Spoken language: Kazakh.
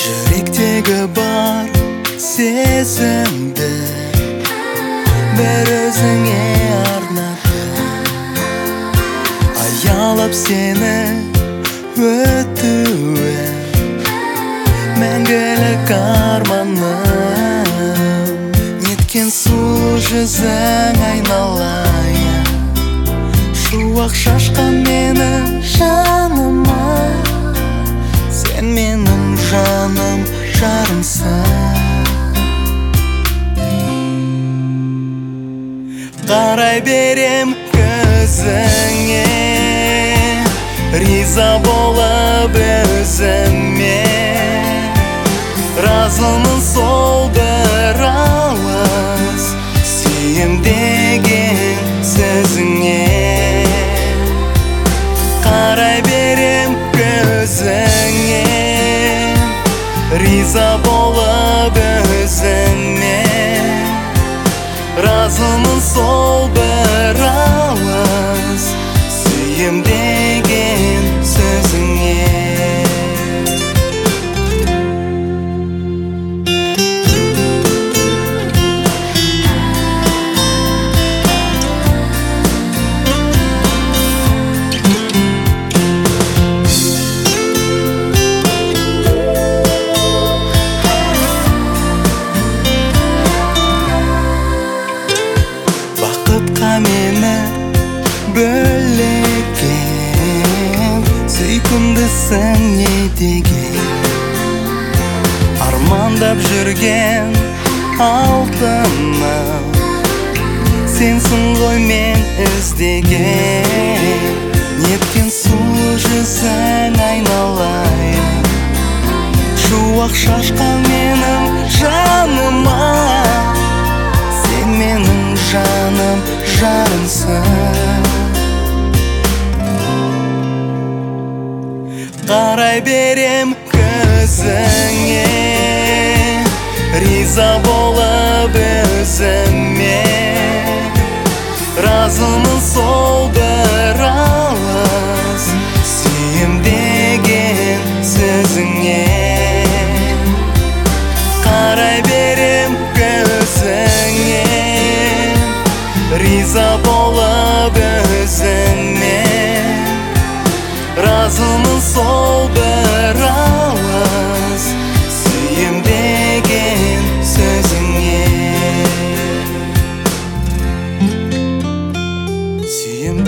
керегі бар сезімді бір өзіңе арнадым аялап сені өтуі мәңгілік арманым неткен сұлу жүзің айналайын шуақ шашқан менің қарай берем көзіңе риза болып өзіме разымын сол бір ауыз сүйем деген сөзіңе қарай берем көзіңе риза болып өзіме разымын деген сөзіңе бақытқа мені бөлеген не деген армандап жүрген алтыным сенсің ғой мен іздеген қарай берем көзіңе риза болып өзіме разымын сол бір ауыз сүйем деген сөзіңе қарай берем көзіңе риза болып өзіме разымын сол бір ауыз сүйем деген сөзіңе сүйем